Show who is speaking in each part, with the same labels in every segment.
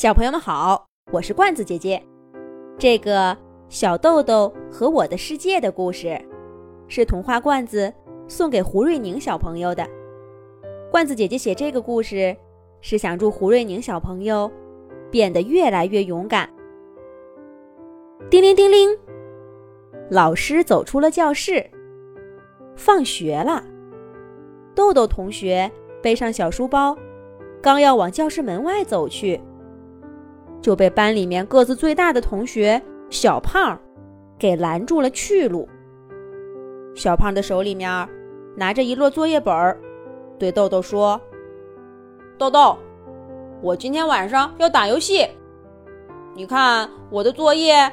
Speaker 1: 小朋友们好，我是罐子姐姐。这个小豆豆和我的世界的故事，是童话罐子送给胡瑞宁小朋友的。罐子姐姐写这个故事，是想祝胡瑞宁小朋友变得越来越勇敢。叮铃叮铃，老师走出了教室。放学了，豆豆同学背上小书包，刚要往教室门外走去。就被班里面个子最大的同学小胖给拦住了去路。小胖的手里面拿着一摞作业本，对豆豆说：“
Speaker 2: 豆豆，我今天晚上要打游戏，你看我的作业，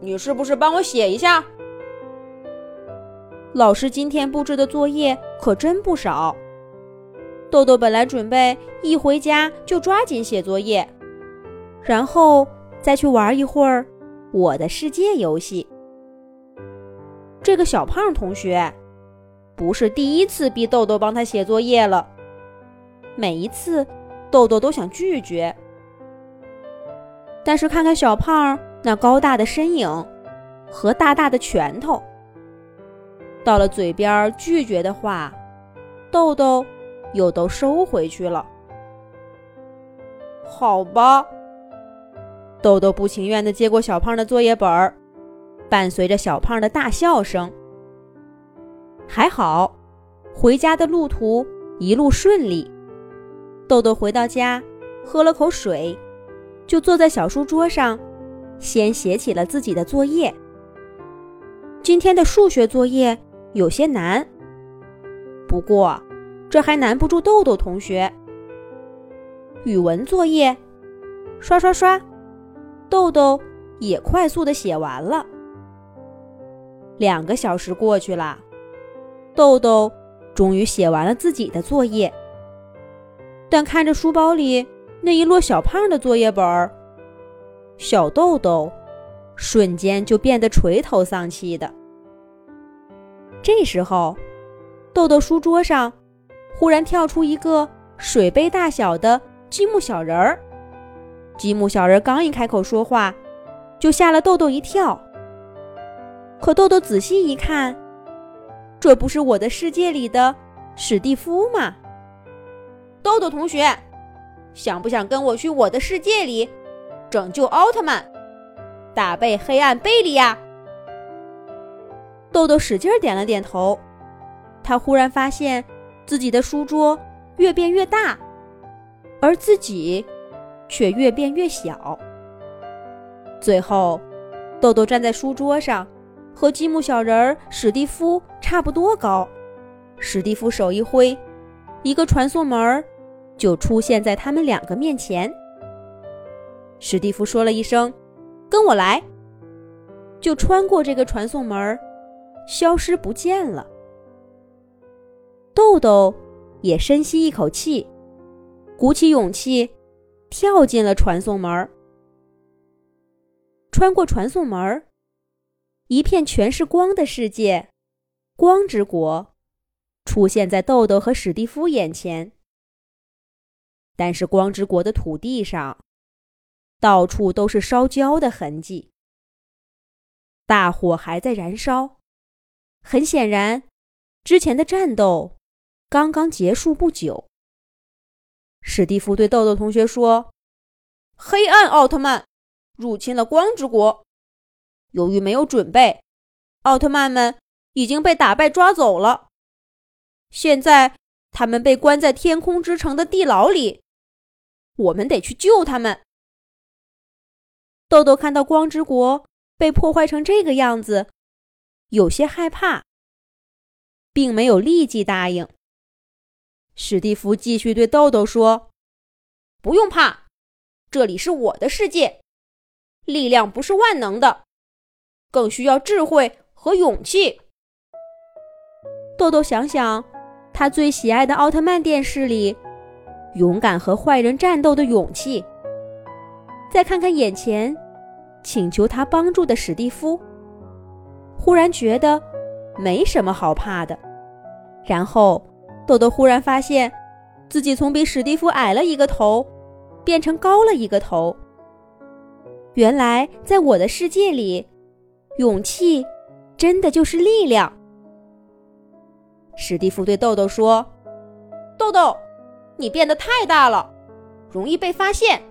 Speaker 2: 你是不是帮我写一下？”
Speaker 1: 老师今天布置的作业可真不少。豆豆本来准备一回家就抓紧写作业。然后再去玩一会儿《我的世界》游戏。这个小胖同学不是第一次逼豆豆帮他写作业了。每一次，豆豆都想拒绝，但是看看小胖那高大的身影和大大的拳头，到了嘴边拒绝的话，豆豆又都收回去了。
Speaker 2: 好吧。
Speaker 1: 豆豆不情愿地接过小胖的作业本儿，伴随着小胖的大笑声。还好，回家的路途一路顺利。豆豆回到家，喝了口水，就坐在小书桌上，先写起了自己的作业。今天的数学作业有些难，不过这还难不住豆豆同学。语文作业，刷刷刷。豆豆也快速的写完了。两个小时过去了，豆豆终于写完了自己的作业。但看着书包里那一摞小胖的作业本儿，小豆豆瞬间就变得垂头丧气的。这时候，豆豆书桌上忽然跳出一个水杯大小的积木小人儿。积木小人刚一开口说话，就吓了豆豆一跳。可豆豆仔细一看，这不是我的世界里的史蒂夫吗？
Speaker 2: 豆豆同学，想不想跟我去我的世界里拯救奥特曼，打败黑暗贝利亚？
Speaker 1: 豆豆使劲点了点头。他忽然发现自己的书桌越变越大，而自己。却越变越小。最后，豆豆站在书桌上，和积木小人史蒂夫差不多高。史蒂夫手一挥，一个传送门就出现在他们两个面前。史蒂夫说了一声：“跟我来。”就穿过这个传送门，消失不见了。豆豆也深吸一口气，鼓起勇气。跳进了传送门穿过传送门一片全是光的世界——光之国，出现在豆豆和史蒂夫眼前。但是，光之国的土地上到处都是烧焦的痕迹，大火还在燃烧。很显然，之前的战斗刚刚结束不久。史蒂夫对豆豆同学说：“
Speaker 2: 黑暗奥特曼入侵了光之国，由于没有准备，奥特曼们已经被打败抓走了。现在他们被关在天空之城的地牢里，我们得去救他们。”
Speaker 1: 豆豆看到光之国被破坏成这个样子，有些害怕，并没有立即答应。史蒂夫继续对豆豆说：“
Speaker 2: 不用怕，这里是我的世界。力量不是万能的，更需要智慧和勇气。”
Speaker 1: 豆豆想想他最喜爱的奥特曼电视里勇敢和坏人战斗的勇气，再看看眼前请求他帮助的史蒂夫，忽然觉得没什么好怕的。然后。豆豆忽然发现，自己从比史蒂夫矮了一个头，变成高了一个头，原来在我的世界里，勇气真的就是力量。
Speaker 2: 史蒂夫对豆豆说：“豆豆，你变得太大了，容易被发现。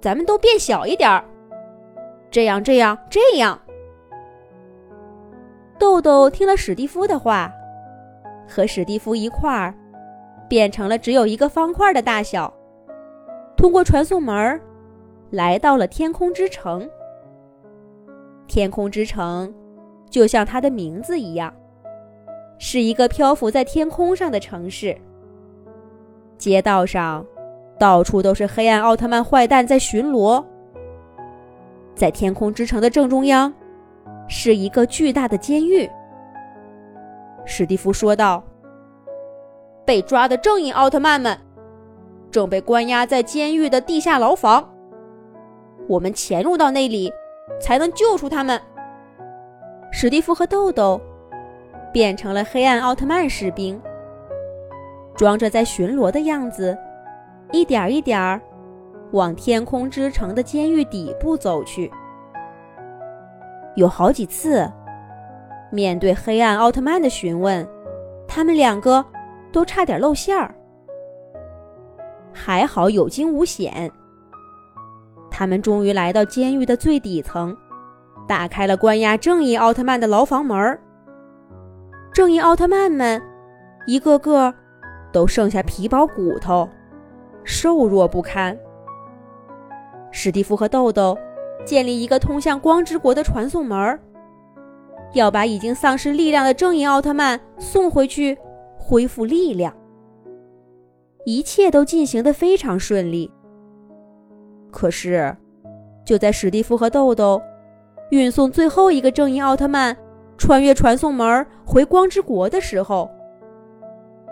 Speaker 2: 咱们都变小一点儿，这样，这样，这样。”
Speaker 1: 豆豆听了史蒂夫的话，和史蒂夫一块儿变成了只有一个方块的大小，通过传送门来到了天空之城。天空之城就像它的名字一样。是一个漂浮在天空上的城市。街道上，到处都是黑暗奥特曼坏蛋在巡逻。在天空之城的正中央，是一个巨大的监狱。
Speaker 2: 史蒂夫说道：“被抓的正义奥特曼们，正被关押在监狱的地下牢房。我们潜入到那里，才能救出他们。”
Speaker 1: 史蒂夫和豆豆。变成了黑暗奥特曼士兵，装着在巡逻的样子，一点一点儿往天空之城的监狱底部走去。有好几次，面对黑暗奥特曼的询问，他们两个都差点露馅儿。还好有惊无险，他们终于来到监狱的最底层，打开了关押正义奥特曼的牢房门。正义奥特曼们，一个个都剩下皮包骨头，瘦弱不堪。史蒂夫和豆豆建立一个通向光之国的传送门，要把已经丧失力量的正义奥特曼送回去，恢复力量。一切都进行得非常顺利。可是，就在史蒂夫和豆豆运送最后一个正义奥特曼。穿越传送门回光之国的时候，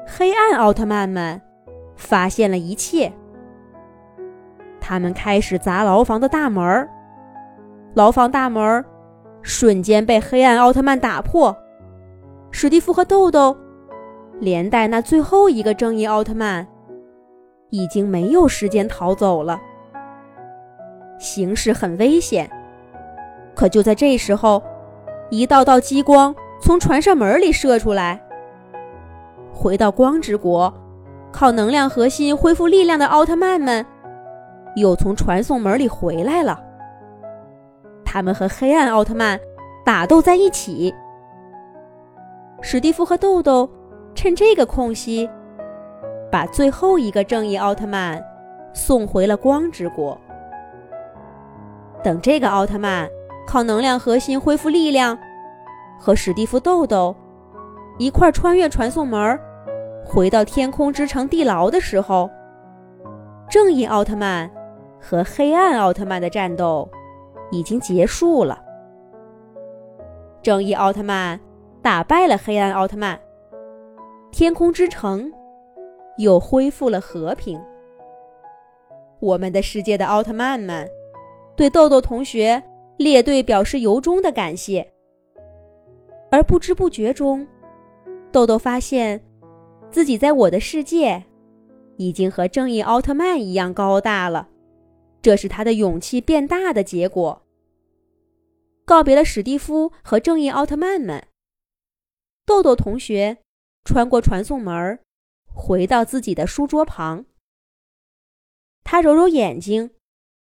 Speaker 1: 黑暗奥特曼们发现了一切。他们开始砸牢房的大门，牢房大门瞬间被黑暗奥特曼打破。史蒂夫和豆豆，连带那最后一个正义奥特曼，已经没有时间逃走了。形势很危险，可就在这时候。一道道激光从传送门里射出来。回到光之国，靠能量核心恢复力量的奥特曼们，又从传送门里回来了。他们和黑暗奥特曼打斗在一起。史蒂夫和豆豆趁这个空隙，把最后一个正义奥特曼送回了光之国。等这个奥特曼。靠能量核心恢复力量，和史蒂夫、豆豆一块穿越传送门，回到天空之城地牢的时候，正义奥特曼和黑暗奥特曼的战斗已经结束了。正义奥特曼打败了黑暗奥特曼，天空之城又恢复了和平。我们的世界的奥特曼们对豆豆同学。列队表示由衷的感谢，而不知不觉中，豆豆发现自己在我的世界已经和正义奥特曼一样高大了，这是他的勇气变大的结果。告别了史蒂夫和正义奥特曼们，豆豆同学穿过传送门，回到自己的书桌旁。他揉揉眼睛。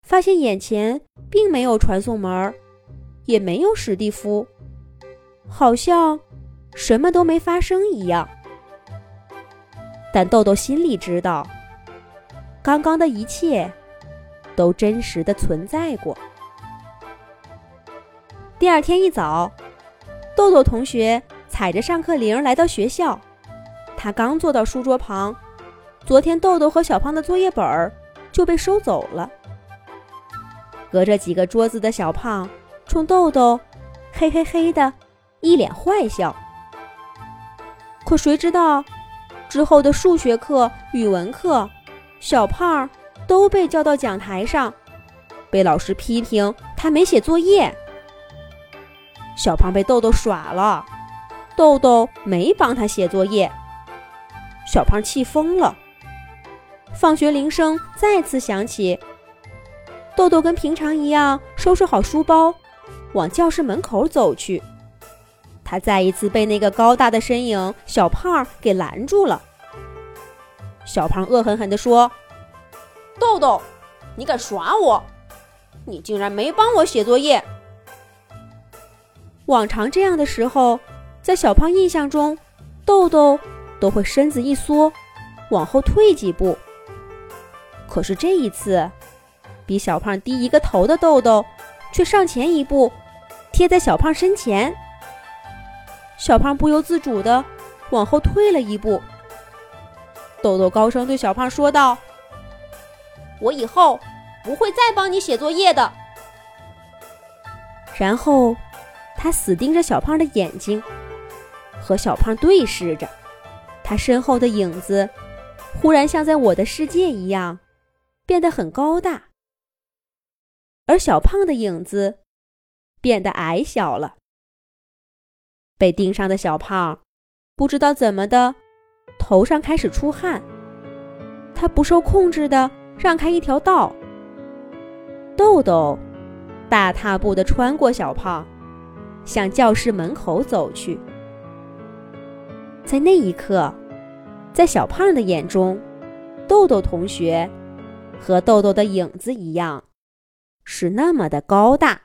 Speaker 1: 发现眼前并没有传送门，也没有史蒂夫，好像什么都没发生一样。但豆豆心里知道，刚刚的一切都真实的存在过。第二天一早，豆豆同学踩着上课铃来到学校。他刚坐到书桌旁，昨天豆豆和小胖的作业本儿就被收走了。隔着几个桌子的小胖冲豆豆嘿嘿嘿的一脸坏笑。可谁知道，之后的数学课、语文课，小胖都被叫到讲台上，被老师批评他没写作业。小胖被豆豆耍了，豆豆没帮他写作业，小胖气疯了。放学铃声再次响起。豆豆跟平常一样收拾好书包，往教室门口走去。他再一次被那个高大的身影小胖给拦住了。
Speaker 2: 小胖恶狠狠地说：“豆豆，你敢耍我？你竟然没帮我写作业！”
Speaker 1: 往常这样的时候，在小胖印象中，豆豆都会身子一缩，往后退几步。可是这一次，比小胖低一个头的豆豆却上前一步，贴在小胖身前。小胖不由自主的往后退了一步。
Speaker 2: 豆豆高声对小胖说道：“我以后不会再帮你写作业的。”
Speaker 1: 然后，他死盯着小胖的眼睛，和小胖对视着。他身后的影子忽然像在我的世界一样，变得很高大，而小胖的影子变得矮小了。被盯上的小胖，不知道怎么的，头上开始出汗。他不受控制的让开一条道。豆豆大踏步地穿过小胖，向教室门口走去。在那一刻，在小胖的眼中，豆豆同学和豆豆的影子一样，是那么的高大。